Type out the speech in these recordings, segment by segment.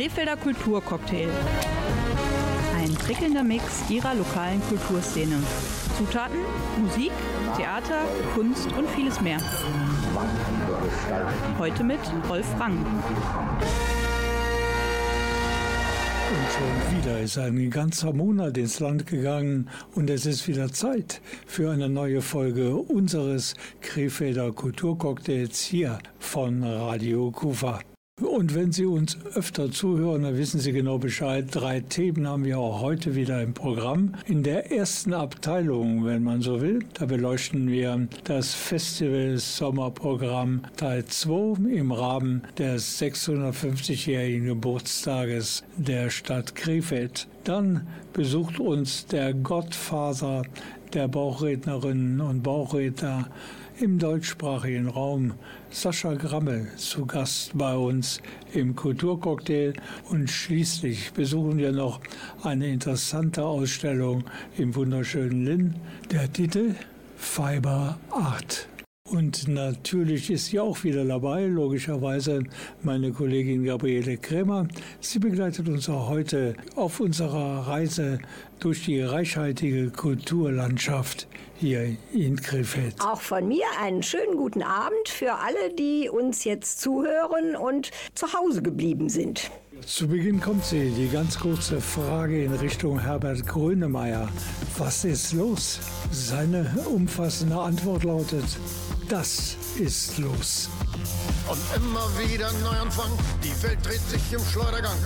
Krefelder Kulturcocktail. Ein prickelnder Mix ihrer lokalen Kulturszene. Zutaten, Musik, Theater, Kunst und vieles mehr. Heute mit Rolf Rang. Und schon wieder ist ein ganzer Monat ins Land gegangen und es ist wieder Zeit für eine neue Folge unseres Krefelder Kulturcocktails hier von Radio Kufa. Und wenn Sie uns öfter zuhören, dann wissen Sie genau Bescheid. Drei Themen haben wir auch heute wieder im Programm. In der ersten Abteilung, wenn man so will, da beleuchten wir das Festival Sommerprogramm Teil 2 im Rahmen des 650-jährigen Geburtstages der Stadt Krefeld. Dann besucht uns der Gottvater der Bauchrednerinnen und Bauchredner im deutschsprachigen Raum Sascha Grammel zu Gast bei uns im Kulturcocktail und schließlich besuchen wir noch eine interessante Ausstellung im wunderschönen Linn. Der Titel Fiber Art. Und natürlich ist sie auch wieder dabei, logischerweise meine Kollegin Gabriele Krämer. Sie begleitet uns auch heute auf unserer Reise durch die reichhaltige Kulturlandschaft hier in Krefeld. Auch von mir einen schönen guten Abend für alle, die uns jetzt zuhören und zu Hause geblieben sind. Zu Beginn kommt sie, die ganz kurze Frage in Richtung Herbert Grönemeyer. Was ist los? Seine umfassende Antwort lautet, das ist los. Und immer wieder Neuanfang, die Welt dreht sich im Schleudergang.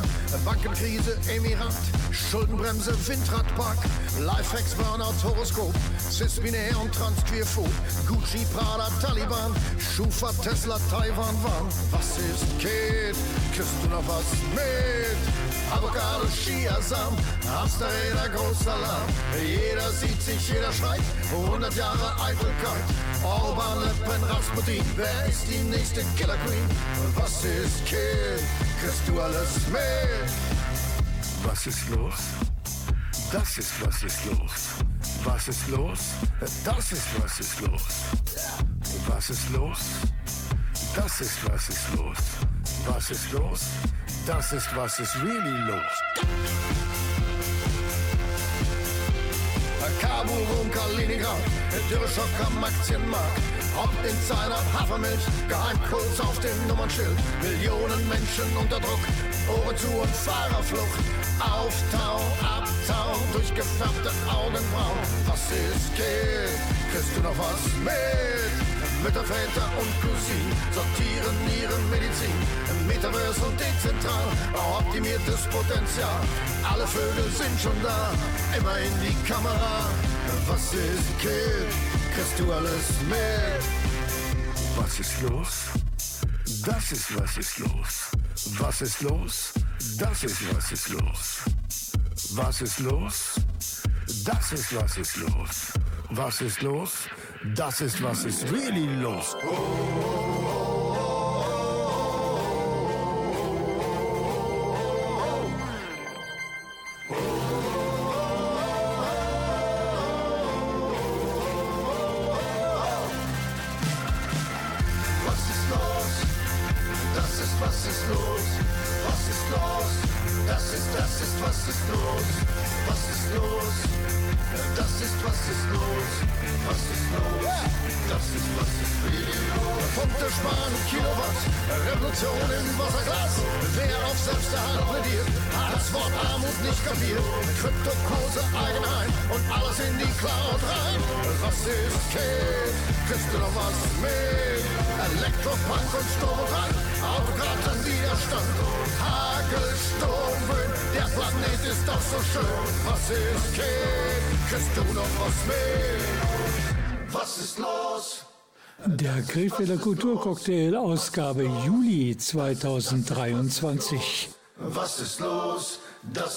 Bankenkrise, Emirat, Schuldenbremse, Windradpark, Lifehacks, Burnout, Horoskop, Cis-Binär und Transqueerphob, Gucci, Prada, Taliban, Schufa, Tesla, Taiwan, Warn. Was ist, Kid? Kriegst du noch was mit? Avocado, Chiasamen, Hamsterräder, großer Alarm. Jeder sieht sich, jeder schreit, 100 Jahre Eitelkeit. Orban, Le Pen, Rasputin, wer ist die nächste Killer Queen? Was ist Kill? Kriegst du alles mit? Was ist los? Das ist was ist los. Was ist los? Das ist was ist los. Was ist los? Das ist was ist los. Was ist los? Das ist was ist really los. Kabul, Rom, Kaliningrad, Dürreschock am Aktienmarkt. Ob Insider, Hafermilch, Geheimcodes auf dem Nummernschild. Millionen Menschen unter Druck, Ohren zu und Fahrerflucht. Auftau, Abtau, durchgefärbte Augenbrauen. Was ist geht? Kriegst du noch was mit? Mütter, Väter und Cousinen sortieren ihre Medizin. Im Metaverse und dezentral, optimiertes Potenzial. Alle Vögel sind schon da, immer in die Kamera. Was ist Kid? Kriegst du alles mit? Was ist los? Das ist was ist los. Was ist los? Das ist was ist los. Was ist los? Das ist was ist los. Was ist los? Das ist was ist really los. Was Der Krefelder Kulturcocktail Ausgabe Juli 2023.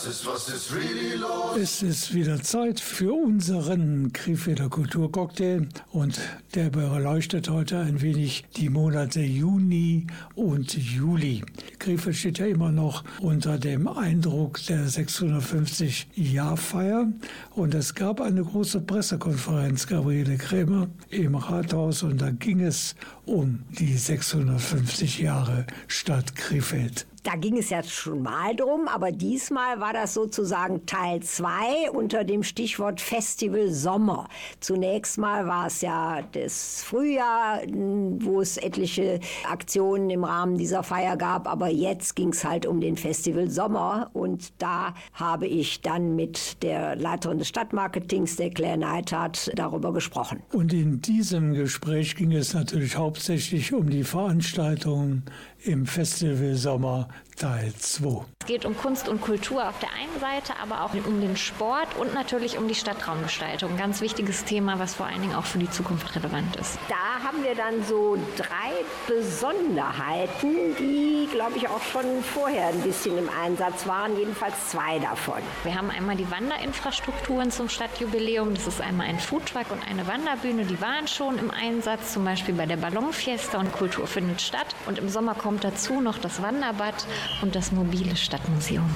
Ist, was ist really los? Es ist wieder Zeit für unseren Krefelder Kulturcocktail und der beleuchtet heute ein wenig die Monate Juni und Juli. Krefeld steht ja immer noch unter dem Eindruck der 650-Jahrfeier und es gab eine große Pressekonferenz, Gabriele Krämer, im Rathaus und da ging es um die 650 Jahre Stadt Krefeld. Da ging es ja schon mal drum, aber diesmal war das sozusagen Teil 2 unter dem Stichwort Festival Sommer. Zunächst mal war es ja das Frühjahr, wo es etliche Aktionen im Rahmen dieser Feier gab, aber jetzt ging es halt um den Festival Sommer und da habe ich dann mit der Leiterin des Stadtmarketings, der Claire Neithardt, darüber gesprochen. Und in diesem Gespräch ging es natürlich hauptsächlich um die Veranstaltungen im Festival Sommer Teil 2. Es geht um Kunst und Kultur auf der einen Seite, aber auch um den Sport und natürlich um die Stadtraumgestaltung. Ein ganz wichtiges Thema, was vor allen Dingen auch für die Zukunft relevant ist. Da haben wir dann so drei Besonderheiten, die, glaube ich, auch schon vorher ein bisschen im Einsatz waren, jedenfalls zwei davon. Wir haben einmal die Wanderinfrastrukturen zum Stadtjubiläum. Das ist einmal ein Foodtruck und eine Wanderbühne. Die waren schon im Einsatz, zum Beispiel bei der Ballonfiesta und Kultur findet statt. Und im Sommer kommt dazu noch das Wanderbad und das mobile Stadtmuseum.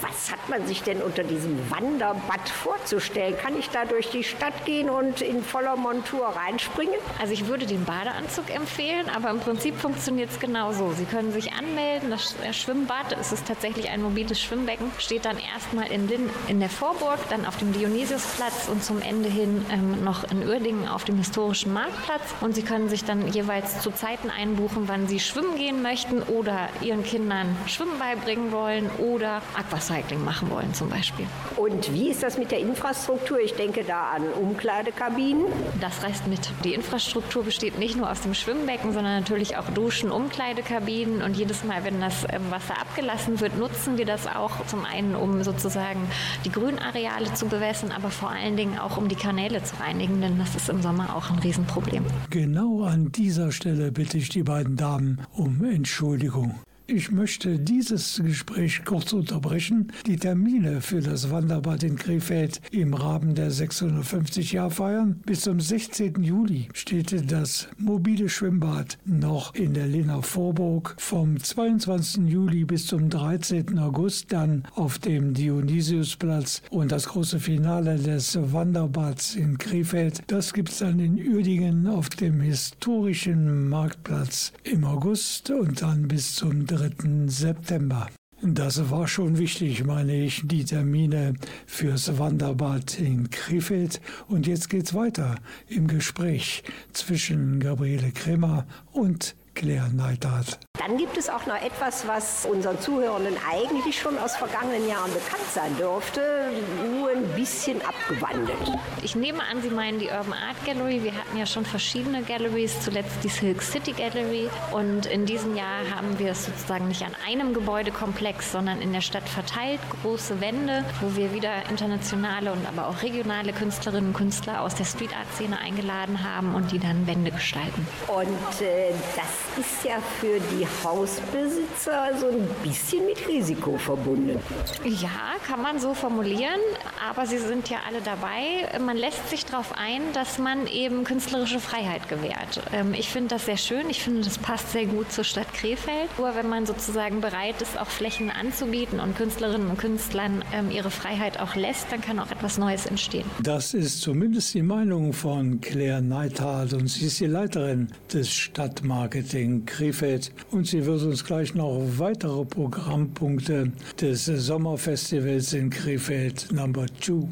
Was hat man sich denn unter diesem Wanderbad vorzustellen? Kann ich da durch die Stadt gehen und in voller Montur reinspringen? Also ich würde den Badeanzug empfehlen, aber im Prinzip funktioniert es genauso. Sie können sich anmelden, das Schwimmbad, es ist tatsächlich ein mobiles Schwimmbecken, steht dann erstmal in Linn in der Vorburg, dann auf dem Dionysiusplatz und zum Ende hin ähm, noch in Uerdingen auf dem historischen Marktplatz. Und Sie können sich dann jeweils zu Zeiten einbuchen, wann Sie schwimmen gehen möchten oder Ihren Kindern Schwimmen beibringen wollen oder Aquacycling machen wollen zum Beispiel. Und wie ist das mit der Infrastruktur? Ich denke da an Umkleidekabinen. Das reißt mit. Die Infrastruktur besteht nicht nur aus dem Schwimmbecken, sondern natürlich auch Duschen, Umkleidekabinen. Und jedes Mal, wenn das ähm, Wasser abgelassen wird, nutzen wir das auch zum einen, um sozusagen die Grünareale zu bewässern, aber vor allen Dingen auch, um die Kanäle zu reinigen, denn das ist im Sommer auch ein Riesenproblem. Genau an dieser Stelle bitte ich die beiden Damen um Entschuldigung. Ich möchte dieses Gespräch kurz unterbrechen. Die Termine für das Wanderbad in Krefeld im Rahmen der 650 Jahr feiern. Bis zum 16. Juli steht das mobile Schwimmbad noch in der Lena Vorburg. Vom 22. Juli bis zum 13. August dann auf dem Dionysiusplatz und das große Finale des Wanderbads in Krefeld. Das gibt es dann in Uerdingen auf dem historischen Marktplatz im August und dann bis zum 3. 3. September. Das war schon wichtig, meine ich, die Termine fürs Wanderbad in Krefeld. Und jetzt geht's weiter im Gespräch zwischen Gabriele Kremer und Claire Neidhardt. Dann gibt es auch noch etwas, was unseren Zuhörenden eigentlich schon aus vergangenen Jahren bekannt sein dürfte, nur ein bisschen abgewandelt. Ich nehme an, Sie meinen die Urban Art Gallery. Wir hatten ja schon verschiedene Galleries, zuletzt die Silk City Gallery. Und in diesem Jahr haben wir es sozusagen nicht an einem Gebäudekomplex, sondern in der Stadt verteilt, große Wände, wo wir wieder internationale und aber auch regionale Künstlerinnen und Künstler aus der Street Art Szene eingeladen haben und die dann Wände gestalten. Und äh, das ist ja für die Hausbesitzer so ein bisschen mit Risiko verbunden. Ja, kann man so formulieren, aber sie sind ja alle dabei. Man lässt sich darauf ein, dass man eben künstlerische Freiheit gewährt. Ähm, ich finde das sehr schön. Ich finde, das passt sehr gut zur Stadt Krefeld. Nur wenn man sozusagen bereit ist, auch Flächen anzubieten und Künstlerinnen und Künstlern ähm, ihre Freiheit auch lässt, dann kann auch etwas Neues entstehen. Das ist zumindest die Meinung von Claire Neithardt und sie ist die Leiterin des Stadtmarketing Krefeld und sie wird uns gleich noch weitere Programmpunkte des Sommerfestivals in Krefeld Number 2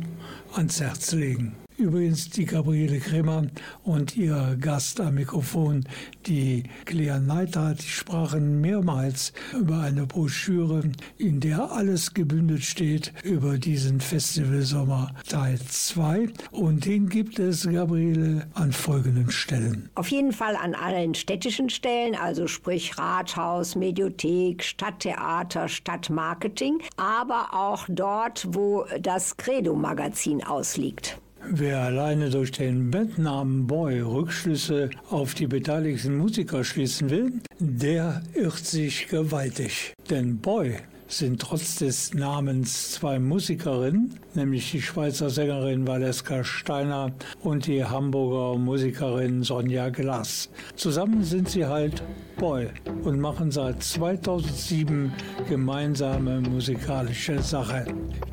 ans Herz legen. Übrigens die Gabriele Kremer und ihr Gast am Mikrofon, die Claire Neidhardt, sprachen mehrmals über eine Broschüre, in der alles gebündelt steht über diesen Festivalsommer Teil 2. Und den gibt es, Gabriele, an folgenden Stellen. Auf jeden Fall an allen städtischen Stellen, also sprich Rathaus, Mediothek, Stadttheater, Stadtmarketing, aber auch dort, wo das Credo-Magazin ausliegt. Wer alleine durch den Bandnamen Boy Rückschlüsse auf die beteiligten Musiker schließen will, der irrt sich gewaltig. Denn Boy sind trotz des Namens zwei Musikerinnen, nämlich die Schweizer Sängerin Valeska Steiner und die Hamburger Musikerin Sonja Glass. Zusammen sind sie halt Boy und machen seit 2007 gemeinsame musikalische Sache.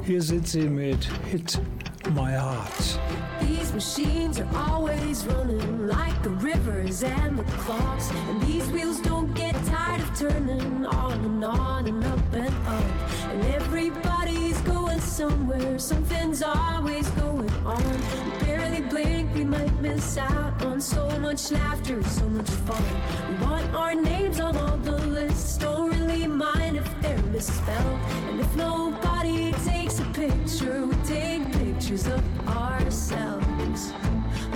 Hier sind sie mit Hit My Heart. These machines are always running like the rivers and the clocks. And these wheels don't get tired of turning on and on and up and up. And everybody's going somewhere, something's always going on. We barely blink, we might miss out on so much laughter, so much fun. We want our names on all the lists, don't really mind if they're misspelled. And if nobody takes a picture, we take pictures of ourselves.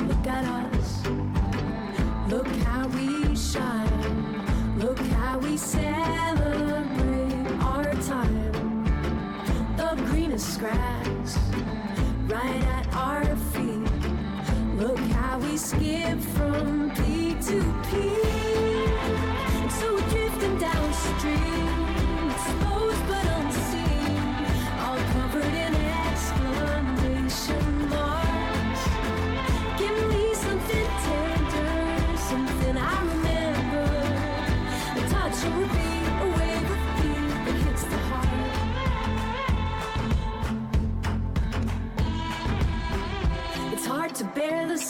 Look at us, look how we shine, look how we celebrate our time. The greenest grass, right at our feet. Look how we skip from peak to peak. So we're drifting downstream,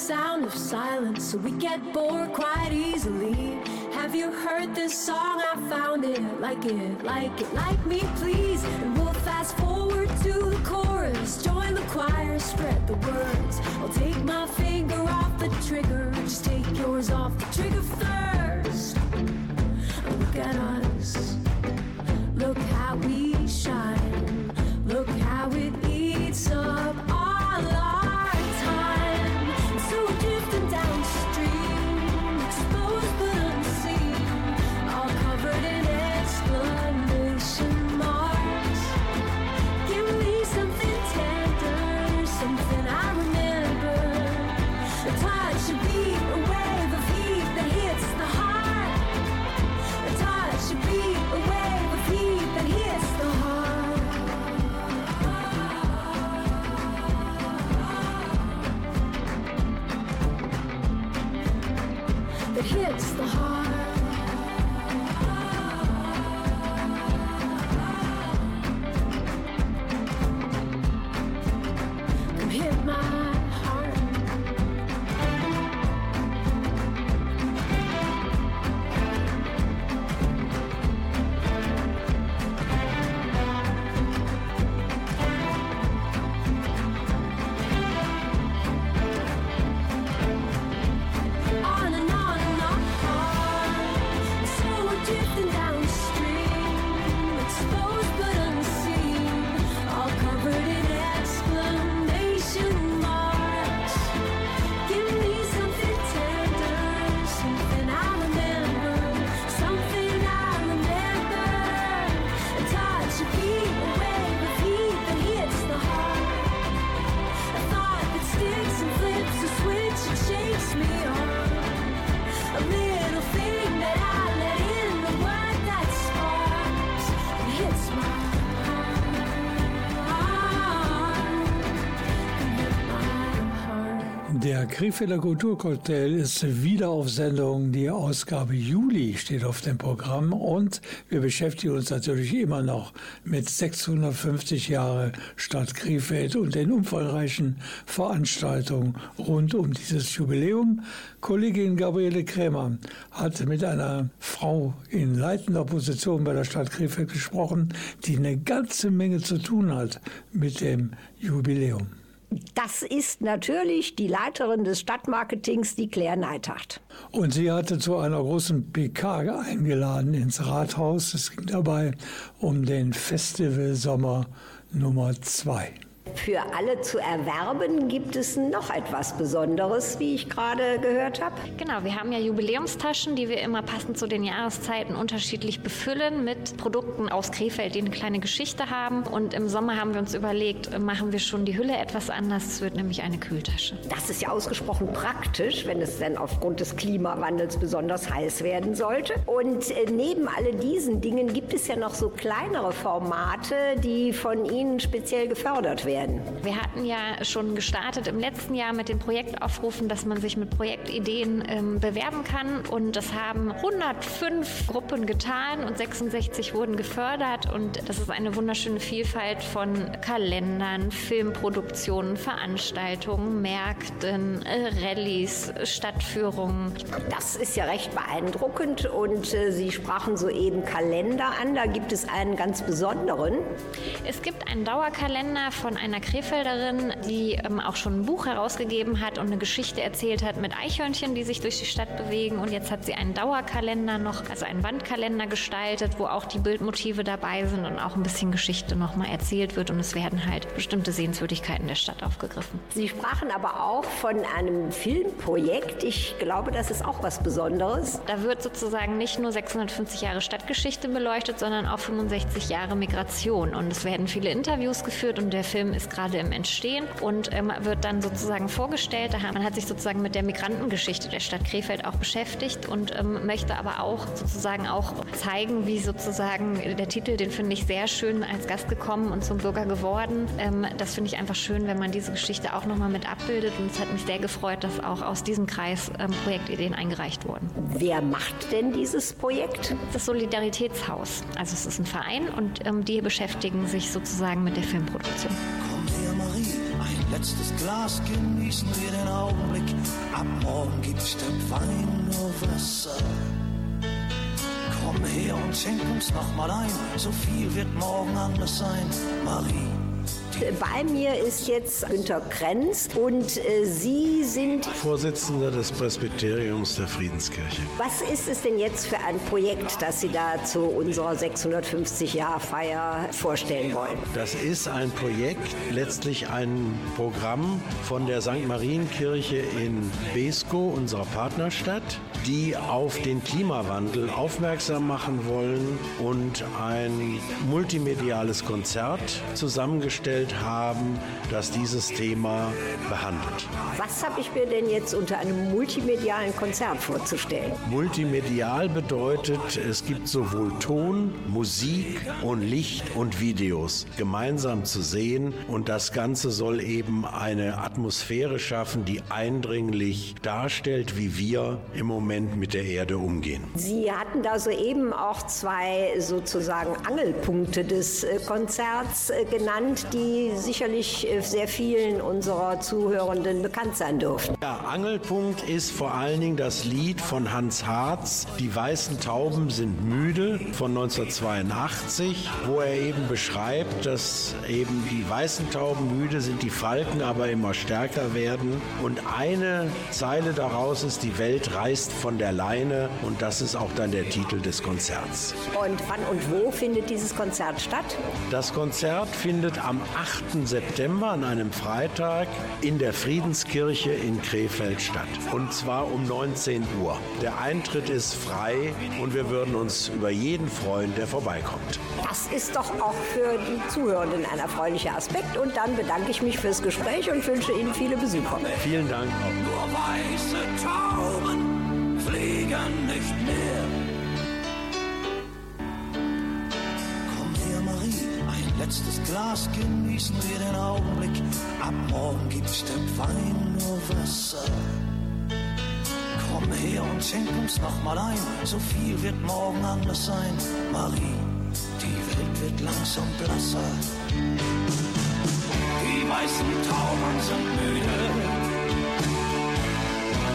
sound of silence, so we get bored quite easily. Have you heard this song? I found it, like it, like it, like me, please. And we'll fast forward to the chorus, join the choir, spread the words. I'll take my finger off the trigger, just take yours off the trigger first. Look at us, Krefelder Kulturcocktail ist wieder auf Sendung. Die Ausgabe Juli steht auf dem Programm und wir beschäftigen uns natürlich immer noch mit 650 Jahre Stadt Krefeld und den umfangreichen Veranstaltungen rund um dieses Jubiläum. Kollegin Gabriele Krämer hat mit einer Frau in leitender Position bei der Stadt Krefeld gesprochen, die eine ganze Menge zu tun hat mit dem Jubiläum. Das ist natürlich die Leiterin des Stadtmarketings, die Claire Neithacht. Und sie hatte zu einer großen PK eingeladen ins Rathaus. Es ging dabei um den Festival Sommer Nummer zwei. Für alle zu erwerben gibt es noch etwas Besonderes, wie ich gerade gehört habe. Genau, wir haben ja Jubiläumstaschen, die wir immer passend zu den Jahreszeiten unterschiedlich befüllen mit Produkten aus Krefeld, die eine kleine Geschichte haben. Und im Sommer haben wir uns überlegt, machen wir schon die Hülle etwas anders. Es wird nämlich eine Kühltasche. Das ist ja ausgesprochen praktisch, wenn es denn aufgrund des Klimawandels besonders heiß werden sollte. Und äh, neben all diesen Dingen gibt es ja noch so kleinere Formate, die von Ihnen speziell gefördert werden. Wir hatten ja schon gestartet im letzten Jahr mit den Projektaufrufen, dass man sich mit Projektideen ähm, bewerben kann. Und das haben 105 Gruppen getan und 66 wurden gefördert. Und das ist eine wunderschöne Vielfalt von Kalendern, Filmproduktionen, Veranstaltungen, Märkten, äh, Rallyes, Stadtführungen. Das ist ja recht beeindruckend. Und äh, Sie sprachen soeben Kalender an. Da gibt es einen ganz besonderen. Es gibt einen Dauerkalender von einer Krefelderin, die ähm, auch schon ein Buch herausgegeben hat und eine Geschichte erzählt hat mit Eichhörnchen, die sich durch die Stadt bewegen. Und jetzt hat sie einen Dauerkalender noch, also einen Wandkalender gestaltet, wo auch die Bildmotive dabei sind und auch ein bisschen Geschichte nochmal erzählt wird. Und es werden halt bestimmte Sehenswürdigkeiten der Stadt aufgegriffen. Sie sprachen aber auch von einem Filmprojekt. Ich glaube, das ist auch was Besonderes. Da wird sozusagen nicht nur 650 Jahre Stadtgeschichte beleuchtet, sondern auch 65 Jahre Migration. Und es werden viele Interviews geführt und der Film ist gerade im Entstehen und ähm, wird dann sozusagen vorgestellt. Man hat sich sozusagen mit der Migrantengeschichte der Stadt Krefeld auch beschäftigt und ähm, möchte aber auch sozusagen auch zeigen, wie sozusagen der Titel, den finde ich sehr schön als Gast gekommen und zum Bürger geworden. Ähm, das finde ich einfach schön, wenn man diese Geschichte auch nochmal mit abbildet und es hat mich sehr gefreut, dass auch aus diesem Kreis ähm, Projektideen eingereicht wurden. Wer macht denn dieses Projekt? Das Solidaritätshaus. Also es ist ein Verein und ähm, die beschäftigen sich sozusagen mit der Filmproduktion. Letztes Glas genießen wir den Augenblick. Ab morgen gibt's statt Wein nur Wasser. Komm her und schenk uns noch mal ein, so viel wird morgen anders sein, Marie. Bei mir ist jetzt Günter Krenz und äh, Sie sind, Vorsitzender des Presbyteriums der Friedenskirche. was ist es denn jetzt für ein Projekt, das Sie da zu unserer 650-Jahr-Feier vorstellen wollen? Das ist ein Projekt, letztlich ein Programm von der St. Marienkirche in Besko, unserer Partnerstadt, die auf den Klimawandel aufmerksam machen wollen und ein multimediales Konzert zusammengestellt haben, das dieses Thema behandelt. Was habe ich mir denn jetzt unter einem multimedialen Konzert vorzustellen? Multimedial bedeutet, es gibt sowohl Ton, Musik und Licht und Videos gemeinsam zu sehen und das Ganze soll eben eine Atmosphäre schaffen, die eindringlich darstellt, wie wir im Moment mit der Erde umgehen. Sie hatten da soeben auch zwei sozusagen Angelpunkte des äh, Konzerts äh, genannt, die sicherlich äh, sehr vielen unserer Zuhörenden bekannt sein dürften. Der Angelpunkt ist vor allen Dingen das Lied von Hans Harz, Die weißen Tauben sind müde von 1982, wo er eben beschreibt, dass eben die weißen Tauben müde sind, die Falken aber immer stärker werden. Und eine Zeile daraus ist, die Welt reißt von der Leine und das ist auch dann der Titel des Konzerts. Und wann und wo findet dieses Konzert statt? Das Konzert findet am 8. September an einem Freitag in der Friedenskirche in Krefeld statt. Und zwar um 19 Uhr. Der Eintritt ist frei und wir würden uns über jeden freuen, der vorbeikommt. Das ist doch auch für die Zuhörenden ein erfreulicher Aspekt. Und dann bedanke ich mich fürs Gespräch und wünsche Ihnen viele Besucher. Vielen Dank. Nur weiße Tauben ein letztes Glas genießen wir den Augenblick. Ab morgen gibt's statt Wein nur Wasser. Komm her und schenk uns noch mal ein, so viel wird morgen anders sein. Marie, die Welt wird langsam blasser. Die weißen Tauben sind müde.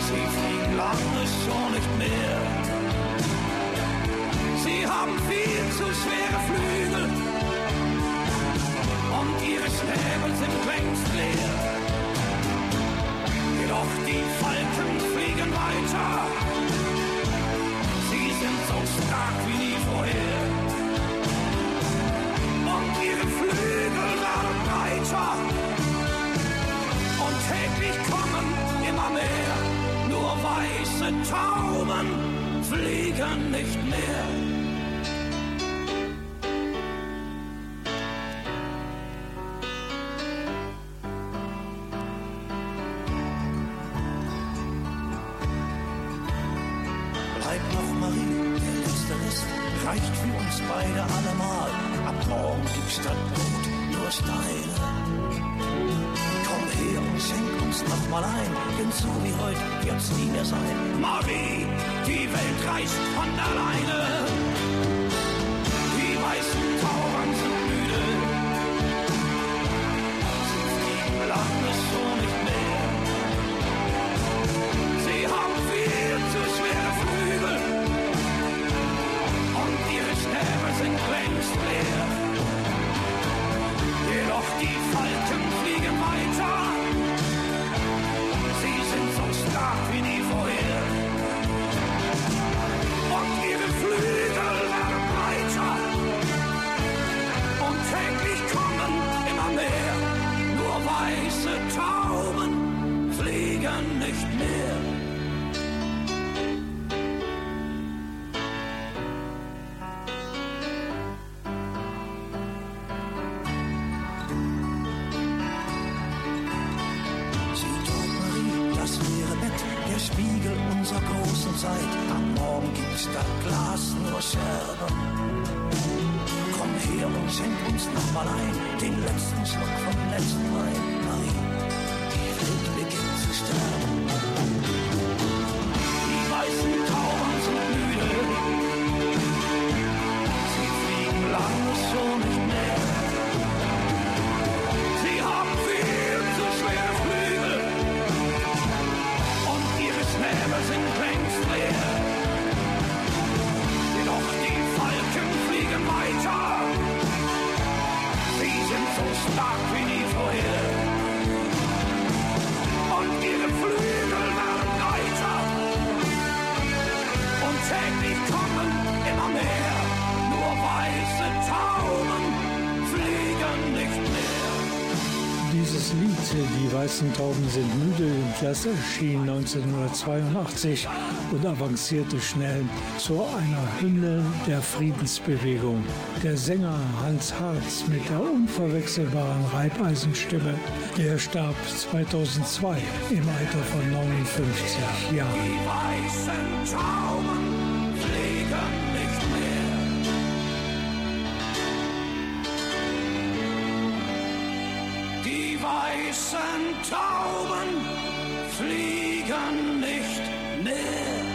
Sie fliegen lange schon nicht mehr. Sie haben viel zu schwere Flügel und ihre Schnäbel sind längst leer. Jedoch die Falken fliegen weiter. Sie sind so stark wie nie vorher. Und ihre Flügel werden breiter. täglich kommen immer mehr. Nur weiße Tauben fliegen nicht mehr. Schenk uns noch mal ein, denn so wie heute wird's nie mehr sein. Marie, die Welt reist von alleine. Die weißen Tauben sind müde. Sie fliegen lange so Die weißen Tauben sind müde, das erschien 1982 und avancierte schnell zu einer Hymne der Friedensbewegung. Der Sänger Hans Harz mit der unverwechselbaren Reibeisenstimme, der starb 2002 im Alter von 59 Jahren. Die weißen Tauben weißen Tauben fliegen nicht.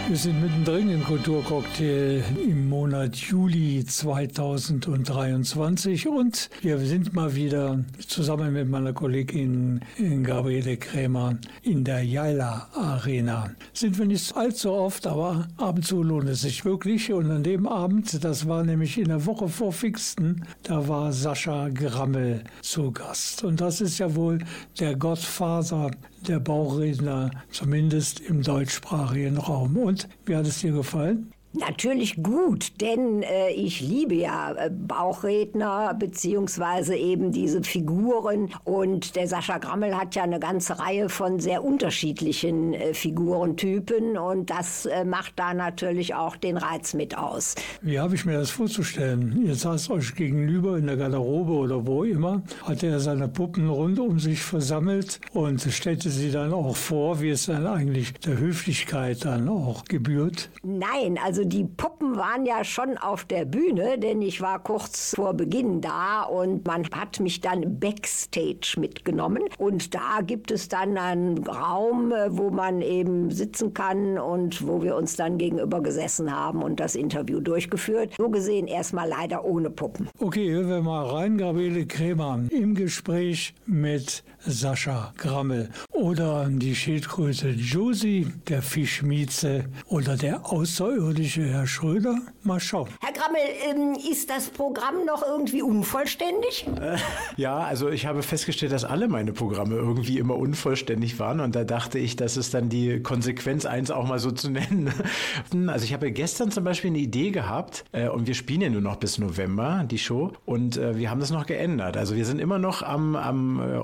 Wir sind mittendrin im Kulturcocktail im Monat Juli 2023 und wir sind mal wieder zusammen mit meiner Kollegin Gabriele Krämer in der Jaila Arena. Sind wir nicht allzu oft, aber ab und zu lohnt es sich wirklich. Und an dem Abend, das war nämlich in der Woche vor Pfingsten, da war Sascha Grammel zu Gast. Und das ist ja wohl der Gottvater der Bauchredner, zumindest im deutschsprachigen Raum. Und wie hat es dir gefallen? Natürlich gut, denn äh, ich liebe ja äh, Bauchredner beziehungsweise eben diese Figuren und der Sascha Grammel hat ja eine ganze Reihe von sehr unterschiedlichen äh, Figurentypen und das äh, macht da natürlich auch den Reiz mit aus. Wie habe ich mir das vorzustellen? Ihr saßt euch gegenüber in der Garderobe oder wo immer, hatte er seine Puppen rund um sich versammelt und stellte sie dann auch vor, wie es dann eigentlich der Höflichkeit dann auch gebührt. Nein, also die Puppen waren ja schon auf der Bühne, denn ich war kurz vor Beginn da und man hat mich dann backstage mitgenommen. Und da gibt es dann einen Raum, äh, wo man eben sitzen kann und wo wir uns dann gegenüber gesessen haben und das Interview durchgeführt. So gesehen erstmal leider ohne Puppen. Okay, hören wir mal rein, Gabriele Krämer im Gespräch mit Sascha Grammel oder die Schildkröte Josie, der Fischmieze oder der außerirdische Herr Schröder. Mal schauen. Herr Grammel, ähm, ist das Programm noch irgendwie unvollständig? Ja, also ich habe festgestellt, dass alle meine Programme irgendwie immer unvollständig waren und da dachte ich, das ist dann die Konsequenz, eins auch mal so zu nennen. Also ich habe gestern zum Beispiel eine Idee gehabt äh, und wir spielen ja nur noch bis November die Show und äh, wir haben das noch geändert. Also wir sind immer noch am, am äh,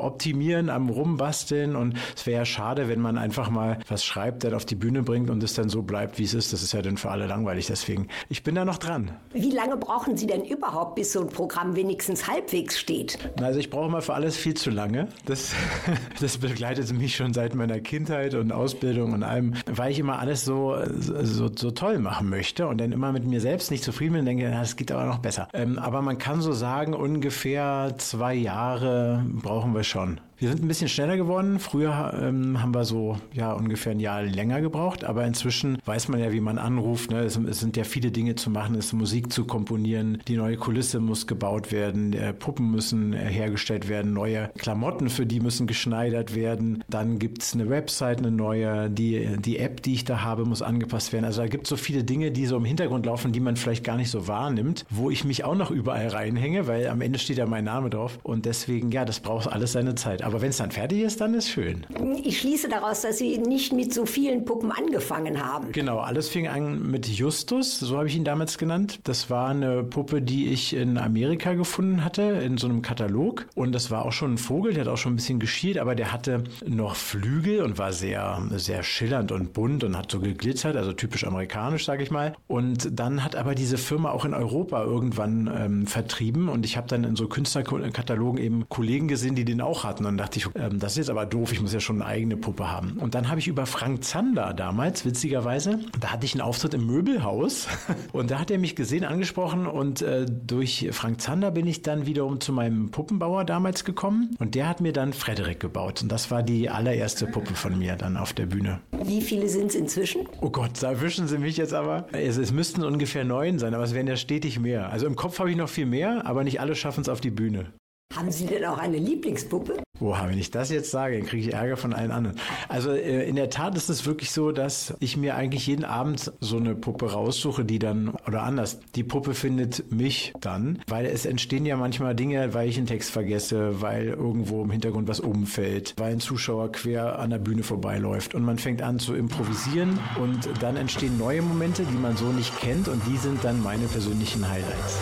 Optimieren, am Rumbasteln und es wäre ja schade, wenn man einfach mal was schreibt, dann auf die Bühne bringt und es dann so bleibt, wie es ist. Das ist ja dann für alle langweilig. Deswegen, ich bin da noch dran. Wie lange brauchen Sie denn überhaupt, bis so ein Programm wenigstens halbwegs steht? Also ich brauche mal für alles viel zu lange. Das, das begleitet mich schon seit meiner Kindheit und Ausbildung und allem, weil ich immer alles so, so, so toll machen möchte und dann immer mit mir selbst nicht zufrieden bin und denke, das geht aber noch besser. Ähm, aber man kann so sagen, ungefähr zwei Jahre brauchen wir schon. Wir sind ein bisschen schneller geworden. Früher ähm, haben wir so ja ungefähr ein Jahr länger gebraucht, aber inzwischen weiß man ja, wie man anruft. Ne? Es, es sind ja viele Dinge zu machen, es ist Musik zu komponieren, die neue Kulisse muss gebaut werden, äh, Puppen müssen äh, hergestellt werden, neue Klamotten für die müssen geschneidert werden. Dann gibt es eine Website, eine neue, die, die App, die ich da habe, muss angepasst werden. Also da gibt es so viele Dinge, die so im Hintergrund laufen, die man vielleicht gar nicht so wahrnimmt, wo ich mich auch noch überall reinhänge, weil am Ende steht ja mein Name drauf. Und deswegen, ja, das braucht alles seine Zeit. Aber wenn es dann fertig ist, dann ist schön. Ich schließe daraus, dass Sie nicht mit so vielen Puppen angefangen haben. Genau, alles fing an mit Justus, so habe ich ihn damals genannt. Das war eine Puppe, die ich in Amerika gefunden hatte, in so einem Katalog. Und das war auch schon ein Vogel, der hat auch schon ein bisschen geschielt, aber der hatte noch Flügel und war sehr, sehr schillernd und bunt und hat so geglitzert, also typisch amerikanisch, sage ich mal. Und dann hat aber diese Firma auch in Europa irgendwann ähm, vertrieben und ich habe dann in so Künstlerkatalogen eben Kollegen gesehen, die den auch hatten. Und dachte ich, ähm, das ist jetzt aber doof, ich muss ja schon eine eigene Puppe haben. Und dann habe ich über Frank Zander damals, witzigerweise, da hatte ich einen Auftritt im Möbelhaus und da hat er mich gesehen, angesprochen und äh, durch Frank Zander bin ich dann wiederum zu meinem Puppenbauer damals gekommen und der hat mir dann Frederik gebaut. Und das war die allererste Puppe von mir dann auf der Bühne. Wie viele sind es inzwischen? Oh Gott, da wischen Sie mich jetzt aber. Es, es müssten ungefähr neun sein, aber es werden ja stetig mehr. Also im Kopf habe ich noch viel mehr, aber nicht alle schaffen es auf die Bühne. Haben Sie denn auch eine Lieblingspuppe? Boah, wenn ich das jetzt sage, dann kriege ich Ärger von allen anderen. Also äh, in der Tat ist es wirklich so, dass ich mir eigentlich jeden Abend so eine Puppe raussuche, die dann, oder anders, die Puppe findet mich dann, weil es entstehen ja manchmal Dinge, weil ich einen Text vergesse, weil irgendwo im Hintergrund was umfällt, weil ein Zuschauer quer an der Bühne vorbeiläuft und man fängt an zu improvisieren und dann entstehen neue Momente, die man so nicht kennt und die sind dann meine persönlichen Highlights.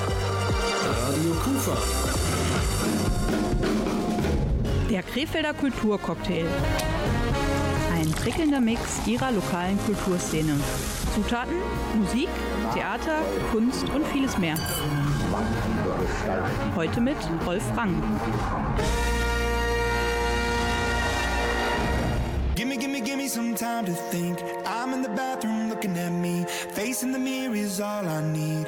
Radio Kufa. Der Krefelder Kulturcocktail. Ein prickelnder Mix ihrer lokalen Kulturszene. Zutaten, Musik, Theater, Kunst und vieles mehr. Heute mit Rolf Rang. Gimme, gimme, gimme some time to think. I'm in the bathroom looking at me. Facing the mirror is all I need.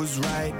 Was right.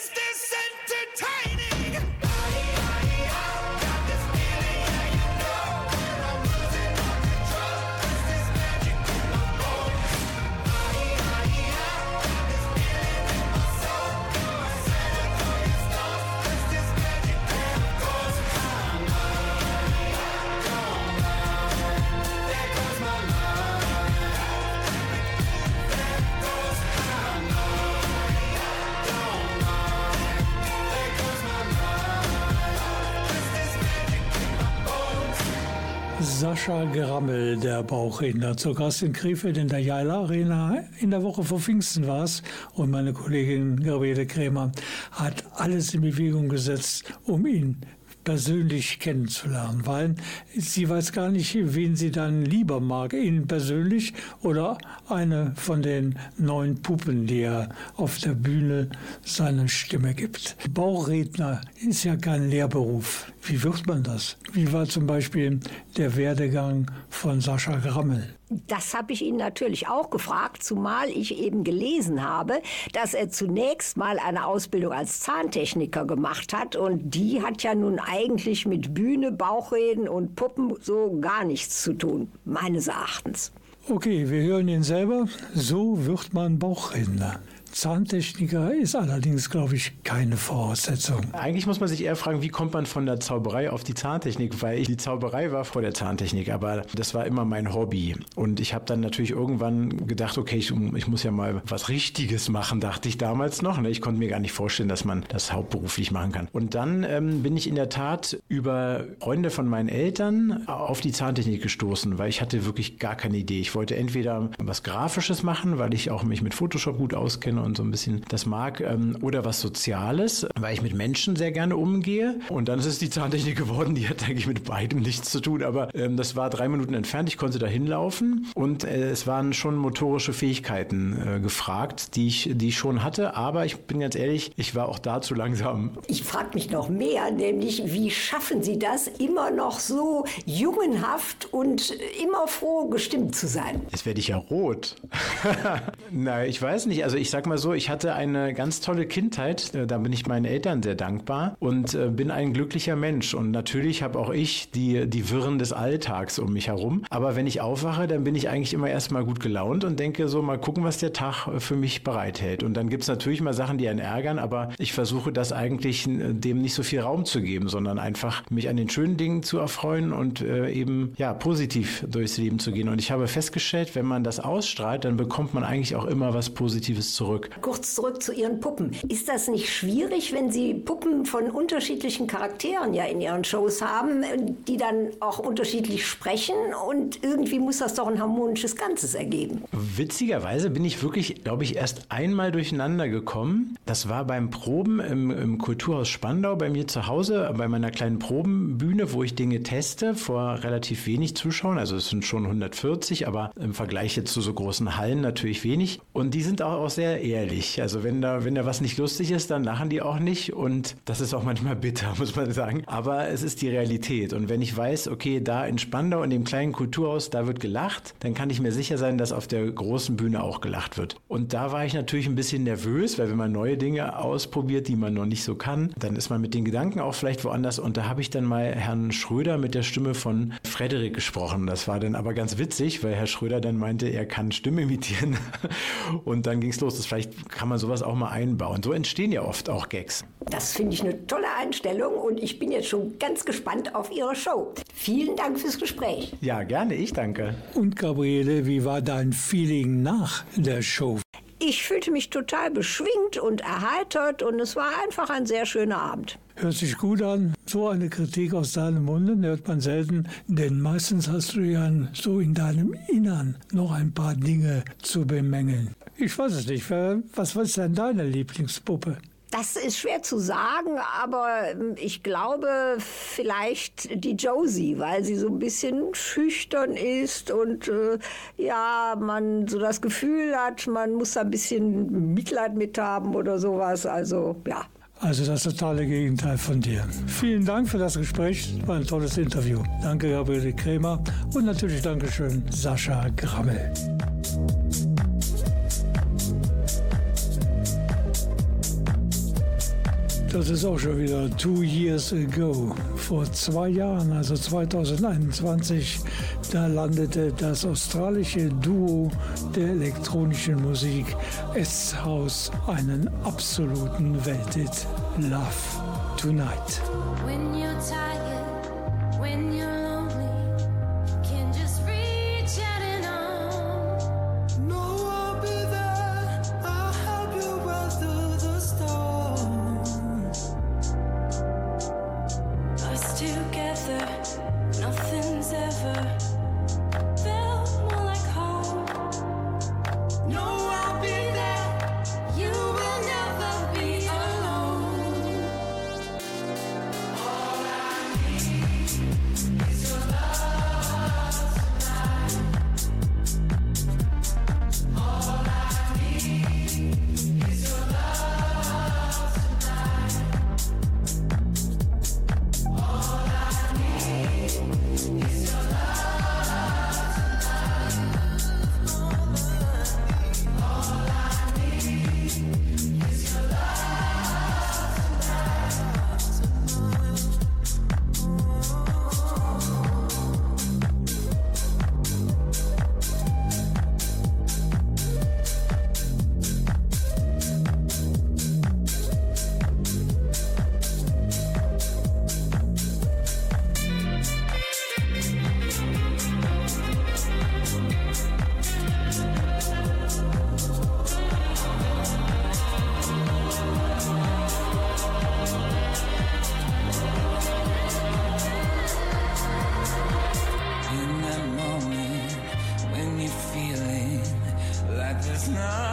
Grammel, der Bauchredner, zu Gast in Krefeld in der Jaila Arena. In der Woche vor Pfingsten war es und meine Kollegin Gabriele Krämer hat alles in Bewegung gesetzt, um ihn persönlich kennenzulernen, weil sie weiß gar nicht, wen sie dann lieber mag, ihn persönlich oder eine von den neuen Puppen, die er auf der Bühne seine Stimme gibt. Bauchredner ist ja kein Lehrberuf. Wie wird man das? Wie war zum Beispiel der Werdegang von Sascha Grammel? Das habe ich ihn natürlich auch gefragt, zumal ich eben gelesen habe, dass er zunächst mal eine Ausbildung als Zahntechniker gemacht hat und die hat ja nun eigentlich mit Bühne, Bauchreden und Puppen so gar nichts zu tun, meines Erachtens. Okay, wir hören ihn selber. So wird man Bauchredner. Zahntechniker ist allerdings, glaube ich, keine Voraussetzung. Eigentlich muss man sich eher fragen, wie kommt man von der Zauberei auf die Zahntechnik? Weil ich, die Zauberei war vor der Zahntechnik, aber das war immer mein Hobby. Und ich habe dann natürlich irgendwann gedacht, okay, ich, ich, muss ja mal was Richtiges machen, dachte ich damals noch. Ne? Ich konnte mir gar nicht vorstellen, dass man das hauptberuflich machen kann. Und dann ähm, bin ich in der Tat über Freunde von meinen Eltern auf die Zahntechnik gestoßen, weil ich hatte wirklich gar keine Idee. Ich wollte entweder was Grafisches machen, weil ich auch mich mit Photoshop gut auskenne und so ein bisschen das mag, ähm, oder was Soziales, weil ich mit Menschen sehr gerne umgehe. Und dann ist es die Zahntechnik geworden, die hat eigentlich mit beidem nichts zu tun, aber ähm, das war drei Minuten entfernt, ich konnte da hinlaufen und äh, es waren schon motorische Fähigkeiten äh, gefragt, die ich, die ich schon hatte, aber ich bin ganz ehrlich, ich war auch da zu langsam. Ich frage mich noch mehr, nämlich wie schaffen Sie das, immer noch so jungenhaft und immer froh gestimmt zu sein? Jetzt werde ich ja rot. Na, ich weiß nicht, also ich sag mal so, ich hatte eine ganz tolle Kindheit, äh, da bin ich meinen Eltern sehr dankbar und äh, bin ein glücklicher Mensch. Und natürlich habe auch ich die, die Wirren des Alltags um mich herum. Aber wenn ich aufwache, dann bin ich eigentlich immer erstmal gut gelaunt und denke so, mal gucken, was der Tag äh, für mich bereithält. Und dann gibt es natürlich mal Sachen, die einen ärgern, aber ich versuche das eigentlich dem nicht so viel Raum zu geben, sondern einfach mich an den schönen Dingen zu erfreuen und eben ja positiv durchs Leben zu gehen. Und ich habe festgestellt, wenn man das ausstrahlt, dann bekommt man eigentlich auch immer was Positives zurück. Kurz zurück zu Ihren Puppen. Ist das nicht schwierig, wenn Sie Puppen von unterschiedlichen Charakteren ja in Ihren Shows haben, die dann auch unterschiedlich sprechen und irgendwie muss das doch ein harmonisches Ganzes ergeben? Witzigerweise bin ich wirklich, glaube ich, erst einmal durcheinander gekommen. Das war beim Proben im, im Kulturhaus Spandau bei mir zu Hause, bei meiner kleinen Probenbühne, wo ich Dinge teste vor relativ wenig Zuschauern. Also es sind schon 140, aber im Vergleich jetzt zu so großen Hallen natürlich wenig. Und die sind auch, auch sehr ehrlich. Also wenn da, wenn da was nicht lustig ist, dann lachen die auch nicht. Und das ist auch manchmal bitter, muss man sagen. Aber es ist die Realität. Und wenn ich weiß, okay, da in Spandau, in dem kleinen Kulturhaus, da wird gelacht, dann kann ich mir sicher sein, dass auf der großen Bühne auch gelacht wird. Und da war ich natürlich ein bisschen nervös, weil wenn man neue Dinge ausprobiert, die man noch nicht so kann, dann ist man mit den Gedanken auch vielleicht woanders. Und da habe ich dann mal Herrn Schröder mit der Stimme von Frederik gesprochen. Das war dann aber ganz witzig, weil Herr Schröder dann meinte, er kann Stimme imitieren. Und dann ging es los. Das vielleicht kann man sowas auch mal einbauen. So entstehen ja oft auch Gags. Das finde ich eine tolle Einstellung und ich bin jetzt schon ganz gespannt auf Ihre Show. Vielen Dank fürs Gespräch. Ja, gerne, ich danke. Und Gabriele, wie war dein Feeling nach der Show? Ich fühlte mich total beschwingt und erheitert und es war einfach ein sehr schöner Abend. Hört sich gut an. So eine Kritik aus deinem Munde hört man selten, denn meistens hast du ja so in deinem Innern noch ein paar Dinge zu bemängeln. Ich weiß es nicht. Was ist denn deine Lieblingspuppe? Das ist schwer zu sagen, aber ähm, ich glaube vielleicht die Josie, weil sie so ein bisschen schüchtern ist und äh, ja, man so das Gefühl hat, man muss da ein bisschen Mitleid mit haben oder sowas. Also ja. Also das totale Gegenteil von dir. Vielen Dank für das Gespräch. War ein tolles Interview. Danke, Gabriele Krämer. Und natürlich Dankeschön, Sascha Grammel. Das ist auch schon wieder two years ago. Vor zwei Jahren, also 2021, da landete das australische Duo der elektronischen Musik S-House einen absoluten Welthit. Love Tonight. not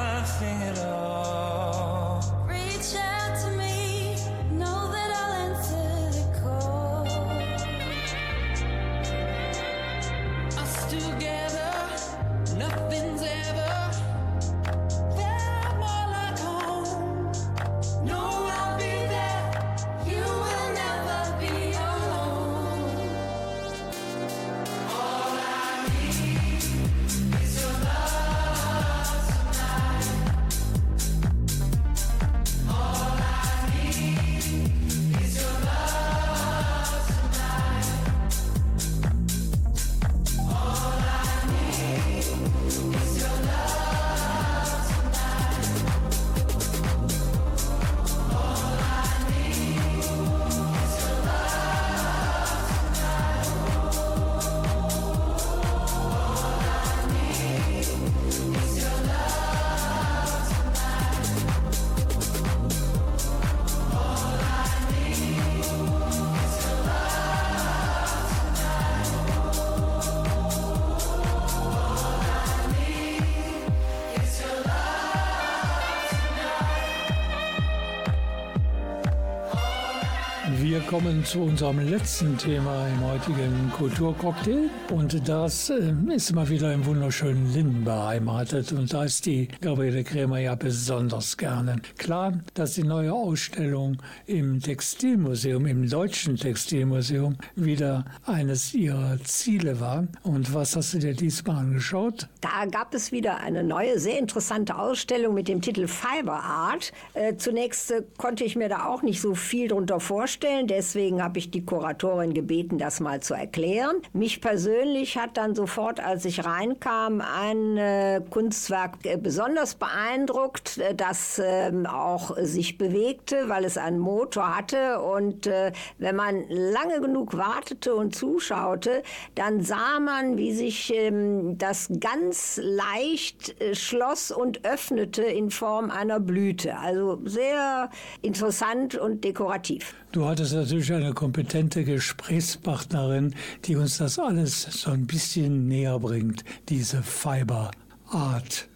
Wir kommen zu unserem letzten Thema im heutigen Kulturcocktail. Und das äh, ist mal wieder im wunderschönen Linden beheimatet. Und da ist die Gabriele Krämer ja besonders gerne. Klar, dass die neue Ausstellung im Textilmuseum, im Deutschen Textilmuseum, wieder eines ihrer Ziele war. Und was hast du dir diesmal angeschaut? Da gab es wieder eine neue, sehr interessante Ausstellung mit dem Titel Fiber Art. Äh, zunächst äh, konnte ich mir da auch nicht so viel drunter vorstellen. Deswegen habe ich die Kuratorin gebeten, das mal zu erklären. Mich persönlich hat dann sofort, als ich reinkam, ein äh, Kunstwerk äh, besonders beeindruckt, äh, das ähm, auch sich bewegte, weil es einen Motor hatte. Und äh, wenn man lange genug wartete und zuschaute, dann sah man, wie sich ähm, das ganz leicht äh, schloss und öffnete in Form einer Blüte. Also sehr interessant und dekorativ. Du hattest natürlich eine kompetente Gesprächspartnerin, die uns das alles so ein bisschen näher bringt, diese Fiber Art.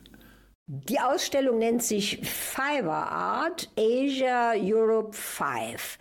Die Ausstellung nennt sich Fiber Art Asia Europe 5.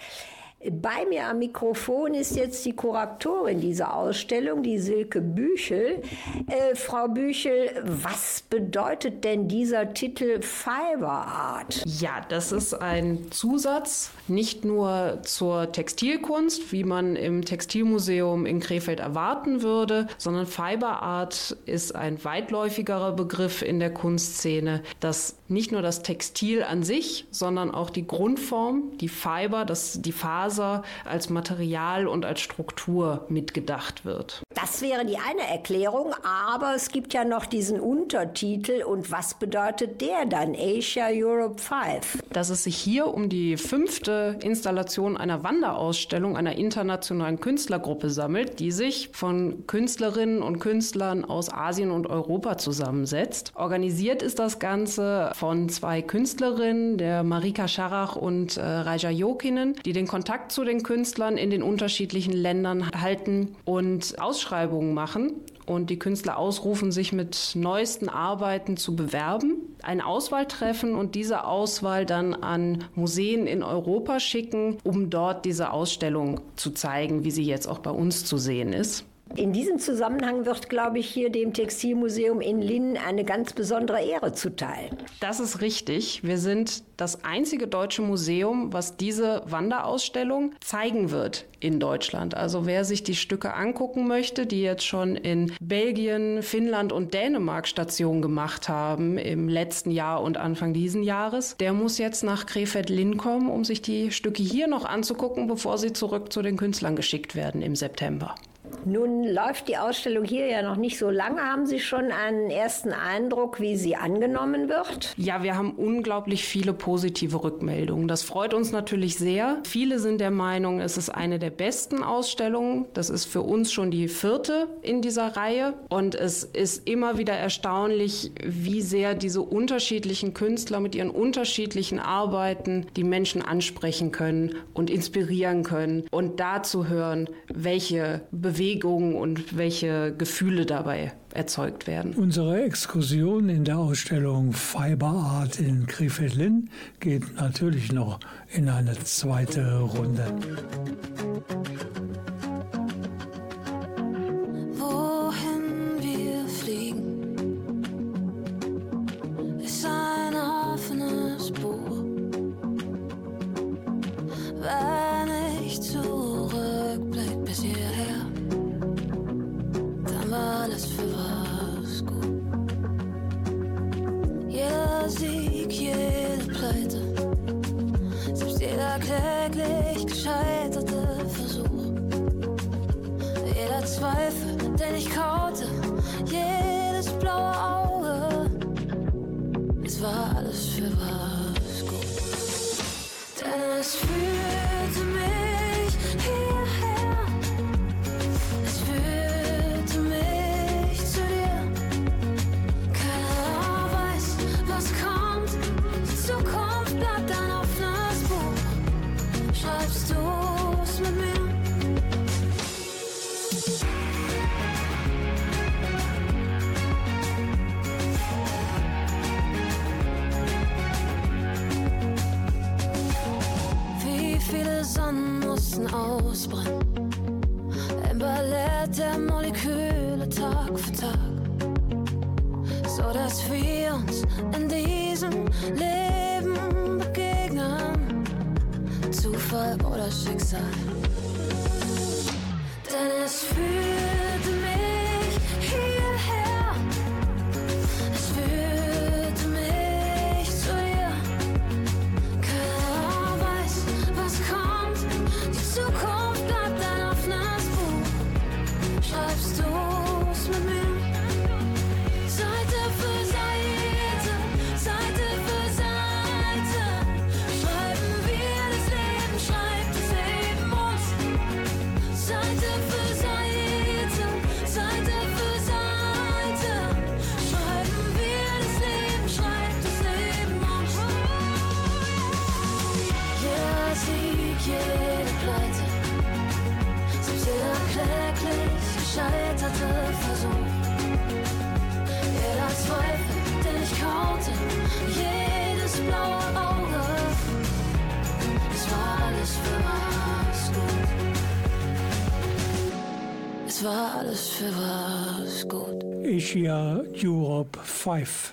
Bei mir am Mikrofon ist jetzt die Kuratorin dieser Ausstellung, die Silke Büchel. Äh, Frau Büchel, was bedeutet denn dieser Titel Fiber Art? Ja, das ist ein Zusatz, nicht nur zur Textilkunst, wie man im Textilmuseum in Krefeld erwarten würde, sondern Fiber Art ist ein weitläufigerer Begriff in der Kunstszene, das nicht nur das Textil an sich, sondern auch die Grundform, die Fiber, das, die Faser, Faser als Material und als Struktur mitgedacht wird. Das wäre die eine Erklärung, aber es gibt ja noch diesen Untertitel und was bedeutet der dann? Asia Europe 5. Dass es sich hier um die fünfte Installation einer Wanderausstellung einer internationalen Künstlergruppe sammelt, die sich von Künstlerinnen und Künstlern aus Asien und Europa zusammensetzt. Organisiert ist das Ganze von zwei Künstlerinnen, der Marika Scharach und äh, Raja Jokinen, die den Kontakt Kontakt zu den Künstlern in den unterschiedlichen Ländern halten und Ausschreibungen machen und die Künstler ausrufen, sich mit neuesten Arbeiten zu bewerben, eine Auswahl treffen und diese Auswahl dann an Museen in Europa schicken, um dort diese Ausstellung zu zeigen, wie sie jetzt auch bei uns zu sehen ist. In diesem Zusammenhang wird, glaube ich, hier dem Textilmuseum in Linn eine ganz besondere Ehre zuteil. Das ist richtig. Wir sind das einzige deutsche Museum, was diese Wanderausstellung zeigen wird in Deutschland. Also wer sich die Stücke angucken möchte, die jetzt schon in Belgien, Finnland und Dänemark Station gemacht haben im letzten Jahr und Anfang diesen Jahres, der muss jetzt nach Krefeld-Linn kommen, um sich die Stücke hier noch anzugucken, bevor sie zurück zu den Künstlern geschickt werden im September. Nun läuft die Ausstellung hier ja noch nicht so lange. Haben Sie schon einen ersten Eindruck, wie sie angenommen wird? Ja, wir haben unglaublich viele positive Rückmeldungen. Das freut uns natürlich sehr. Viele sind der Meinung, es ist eine der besten Ausstellungen. Das ist für uns schon die vierte in dieser Reihe. Und es ist immer wieder erstaunlich, wie sehr diese unterschiedlichen Künstler mit ihren unterschiedlichen Arbeiten die Menschen ansprechen können und inspirieren können. Und dazu hören, welche Bewegungen Bewegung und welche Gefühle dabei erzeugt werden. Unsere Exkursion in der Ausstellung Fiber Art in Krefeld-Linn geht natürlich noch in eine zweite Runde. Ein offenes Buch. Wenn ich Asia Europe 5.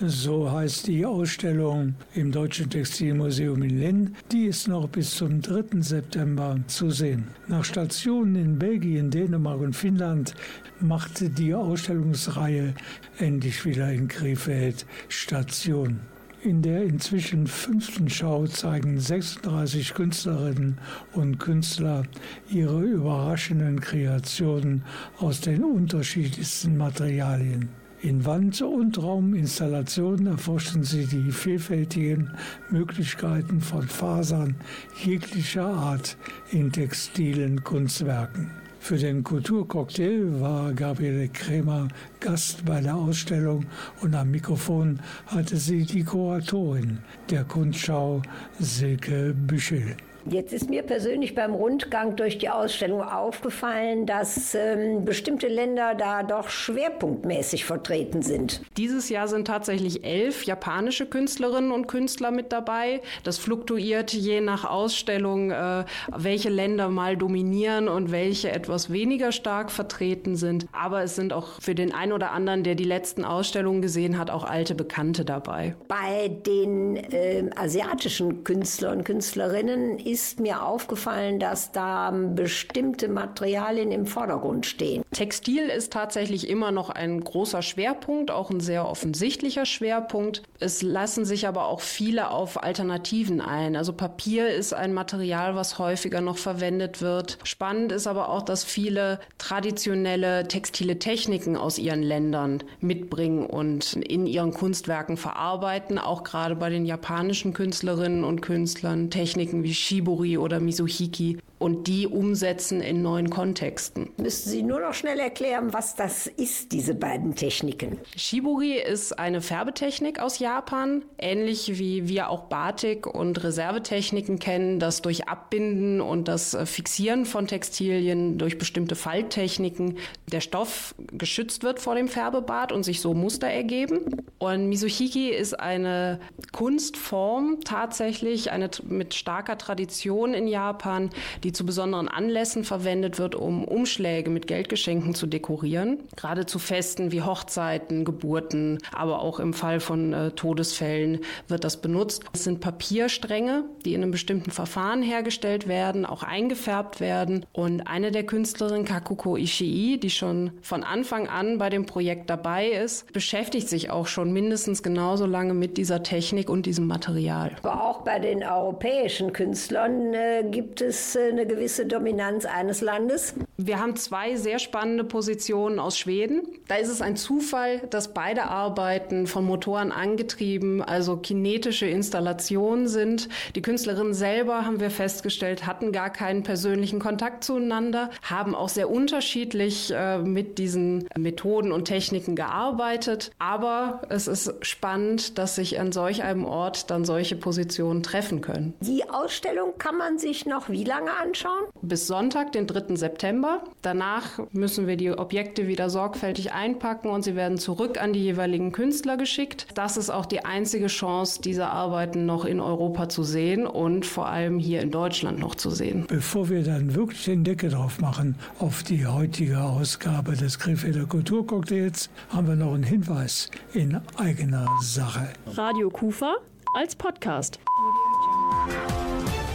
So heißt die Ausstellung im Deutschen Textilmuseum in Linn. Die ist noch bis zum 3. September zu sehen. Nach Stationen in Belgien, Dänemark und Finnland machte die Ausstellungsreihe endlich wieder in Krefeld Station. In der inzwischen fünften Schau zeigen 36 Künstlerinnen und Künstler ihre überraschenden Kreationen aus den unterschiedlichsten Materialien. In Wand- und Rauminstallationen erforschen sie die vielfältigen Möglichkeiten von Fasern jeglicher Art in textilen Kunstwerken. Für den Kulturcocktail war Gabriele Krämer Gast bei der Ausstellung und am Mikrofon hatte sie die Kuratorin der Kunstschau Silke Büschel. Jetzt ist mir persönlich beim Rundgang durch die Ausstellung aufgefallen, dass ähm, bestimmte Länder da doch schwerpunktmäßig vertreten sind. Dieses Jahr sind tatsächlich elf japanische Künstlerinnen und Künstler mit dabei. Das fluktuiert je nach Ausstellung, äh, welche Länder mal dominieren und welche etwas weniger stark vertreten sind. Aber es sind auch für den einen oder anderen, der die letzten Ausstellungen gesehen hat, auch alte Bekannte dabei. Bei den äh, asiatischen Künstlern und Künstlerinnen ist mir aufgefallen, dass da bestimmte Materialien im Vordergrund stehen. Textil ist tatsächlich immer noch ein großer Schwerpunkt, auch ein sehr offensichtlicher Schwerpunkt. Es lassen sich aber auch viele auf Alternativen ein. Also Papier ist ein Material, was häufiger noch verwendet wird. Spannend ist aber auch, dass viele traditionelle textile Techniken aus ihren Ländern mitbringen und in ihren Kunstwerken verarbeiten. Auch gerade bei den japanischen Künstlerinnen und Künstlern Techniken wie Shibori oder Mizuhiki und die umsetzen in neuen Kontexten. Müssten Sie nur noch schnell erklären, was das ist, diese beiden Techniken? Shibori ist eine Färbetechnik aus Japan, ähnlich wie wir auch Batik und Reservetechniken kennen, das durch Abbinden und das Fixieren von Textilien durch bestimmte Falttechniken der Stoff geschützt wird vor dem Färbebad und sich so Muster ergeben. Und Mizuhiki ist eine Kunstform, tatsächlich eine mit starker Tradition in Japan, die zu besonderen Anlässen verwendet wird, um Umschläge mit Geldgeschenken zu dekorieren. Gerade zu Festen wie Hochzeiten, Geburten, aber auch im Fall von äh, Todesfällen wird das benutzt. Es sind Papierstränge, die in einem bestimmten Verfahren hergestellt werden, auch eingefärbt werden. Und eine der Künstlerinnen, Kakuko Ishii, die schon von Anfang an bei dem Projekt dabei ist, beschäftigt sich auch schon mindestens genauso lange mit dieser Technik und diesem Material. Aber auch bei den europäischen Künstlern äh, gibt es äh, eine gewisse Dominanz eines Landes. Wir haben zwei sehr spannende Positionen aus Schweden. Da ist es ein Zufall, dass beide Arbeiten von Motoren angetrieben, also kinetische Installationen sind. Die Künstlerinnen selber, haben wir festgestellt, hatten gar keinen persönlichen Kontakt zueinander, haben auch sehr unterschiedlich äh, mit diesen Methoden und Techniken gearbeitet. Aber es ist spannend, dass sich an solch einem Ort dann solche Positionen treffen können. Die Ausstellung kann man sich noch wie lange anschauen? Bis Sonntag, den 3. September. Danach müssen wir die Objekte wieder sorgfältig einpacken und sie werden zurück an die jeweiligen Künstler geschickt. Das ist auch die einzige Chance, diese Arbeiten noch in Europa zu sehen und vor allem hier in Deutschland noch zu sehen. Bevor wir dann wirklich den Deckel drauf machen auf die heutige Ausgabe des Krefelder Kulturcocktails, haben wir noch einen Hinweis in eigener Sache. Radio Kufa als Podcast.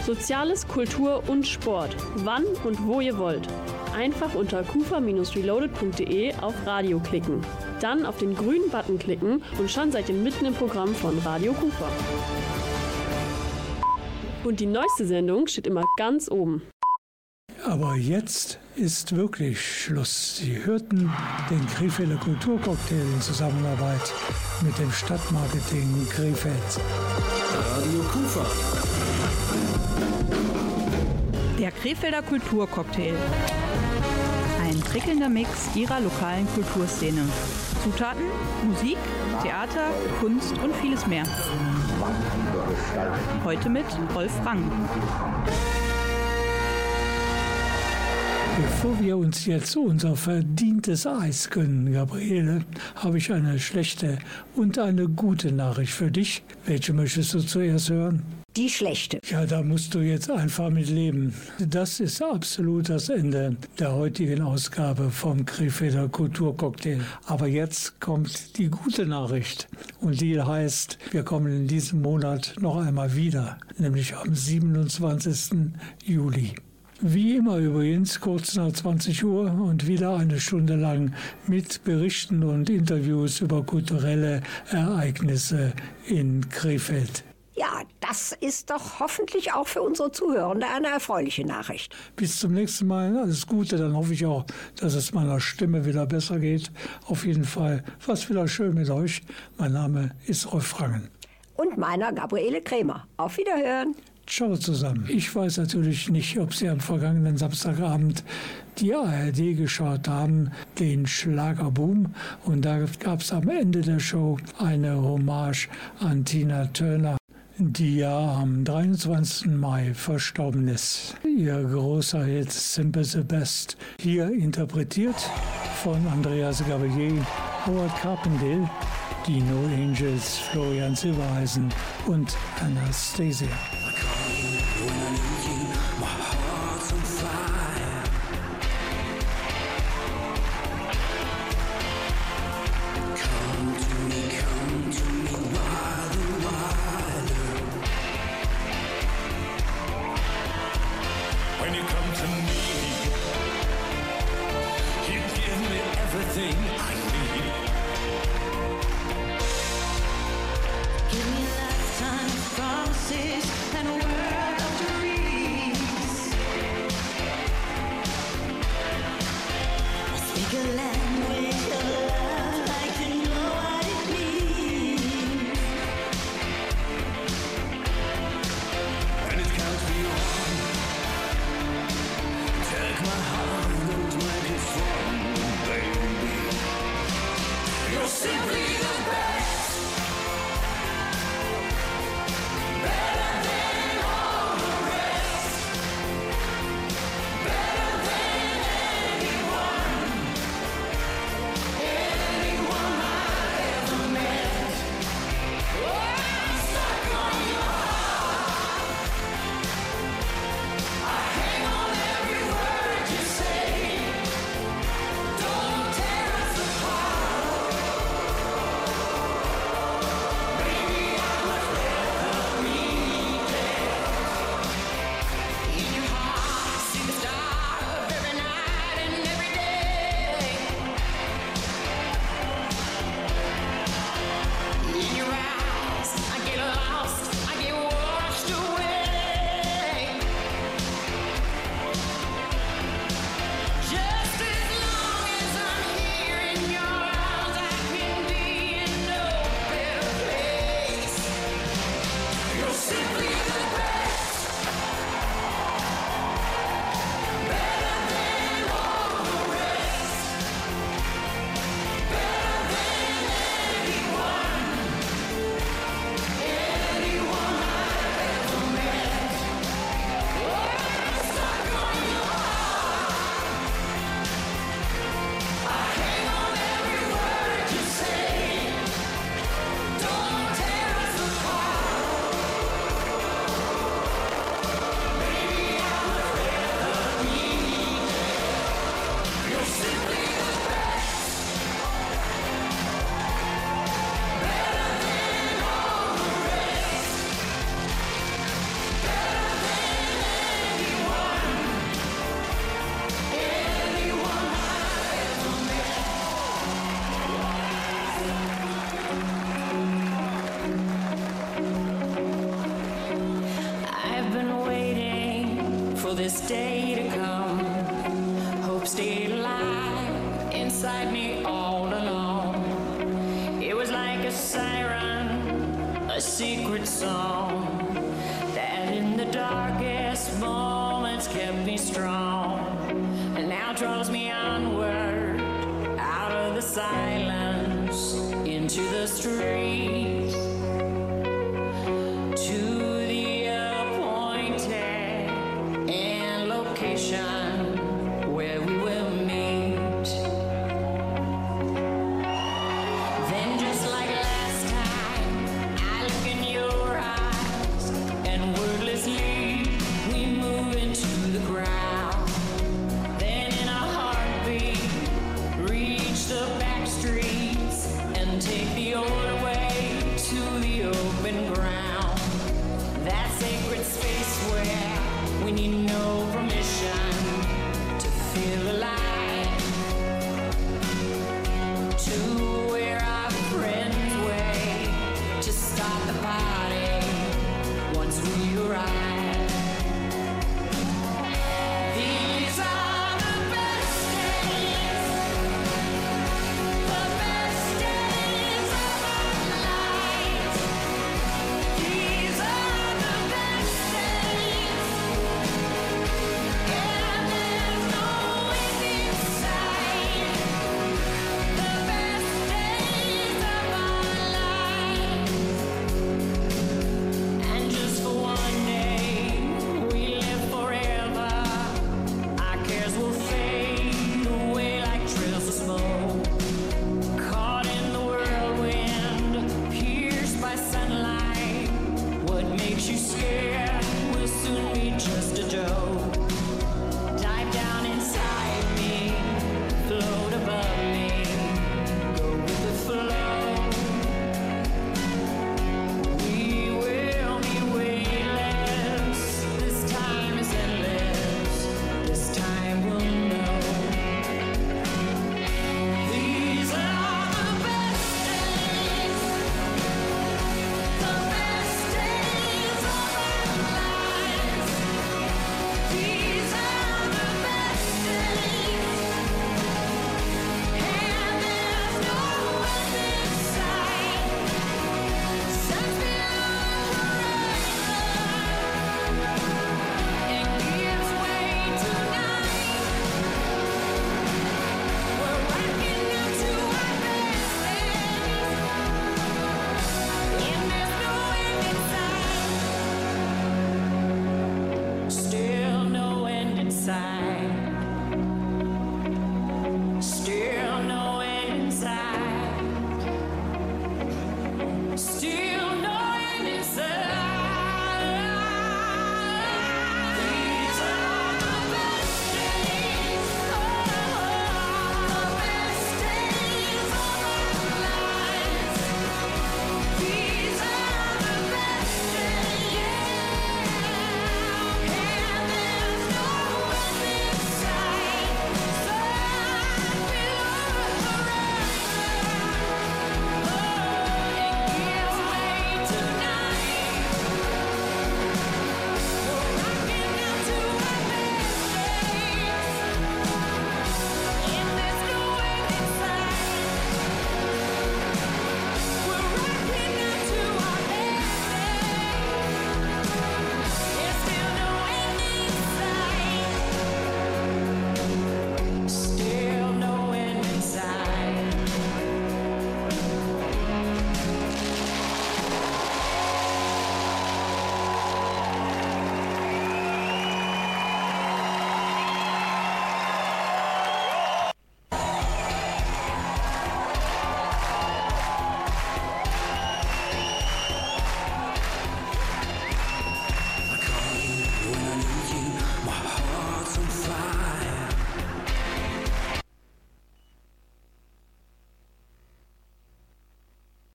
Soziales, Kultur und Sport. Wann und wo ihr wollt. Einfach unter kufa-reloaded.de auf Radio klicken. Dann auf den grünen Button klicken und schon seid ihr mitten im Programm von Radio Kufa. Und die neueste Sendung steht immer ganz oben. Aber jetzt ist wirklich Schluss. Sie hörten den Krefelder Kulturcocktail in Zusammenarbeit mit dem Stadtmarketing Krefeld. Radio Kufa. Der Krefelder Kulturcocktail. Ein prickelnder Mix ihrer lokalen Kulturszene. Zutaten, Musik, Theater, Kunst und vieles mehr. Heute mit Rolf Rang. Bevor wir uns jetzt unser verdientes Eis gönnen, Gabriele, habe ich eine schlechte und eine gute Nachricht für dich. Welche möchtest du zuerst hören? Die schlechte. Ja, da musst du jetzt einfach mit leben. Das ist absolut das Ende der heutigen Ausgabe vom Krefelder Kulturcocktail. Aber jetzt kommt die gute Nachricht. Und die heißt, wir kommen in diesem Monat noch einmal wieder, nämlich am 27. Juli. Wie immer übrigens kurz nach 20 Uhr und wieder eine Stunde lang mit Berichten und Interviews über kulturelle Ereignisse in Krefeld. Ja, das ist doch hoffentlich auch für unsere Zuhörende eine erfreuliche Nachricht. Bis zum nächsten Mal. Alles Gute. Dann hoffe ich auch, dass es meiner Stimme wieder besser geht. Auf jeden Fall war es wieder schön mit euch. Mein Name ist Rolf Frangen. Und meiner Gabriele Krämer. Auf Wiederhören. Ciao zusammen. Ich weiß natürlich nicht, ob Sie am vergangenen Samstagabend die ARD geschaut haben, den Schlagerboom. Und da gab es am Ende der Show eine Hommage an Tina Turner die ja am 23. Mai verstorben ist. Ihr großer Hit Simple the Best, hier interpretiert von Andreas Gabalier, Howard Carpendale, Dino Angels, Florian Silbereisen und Anastasia.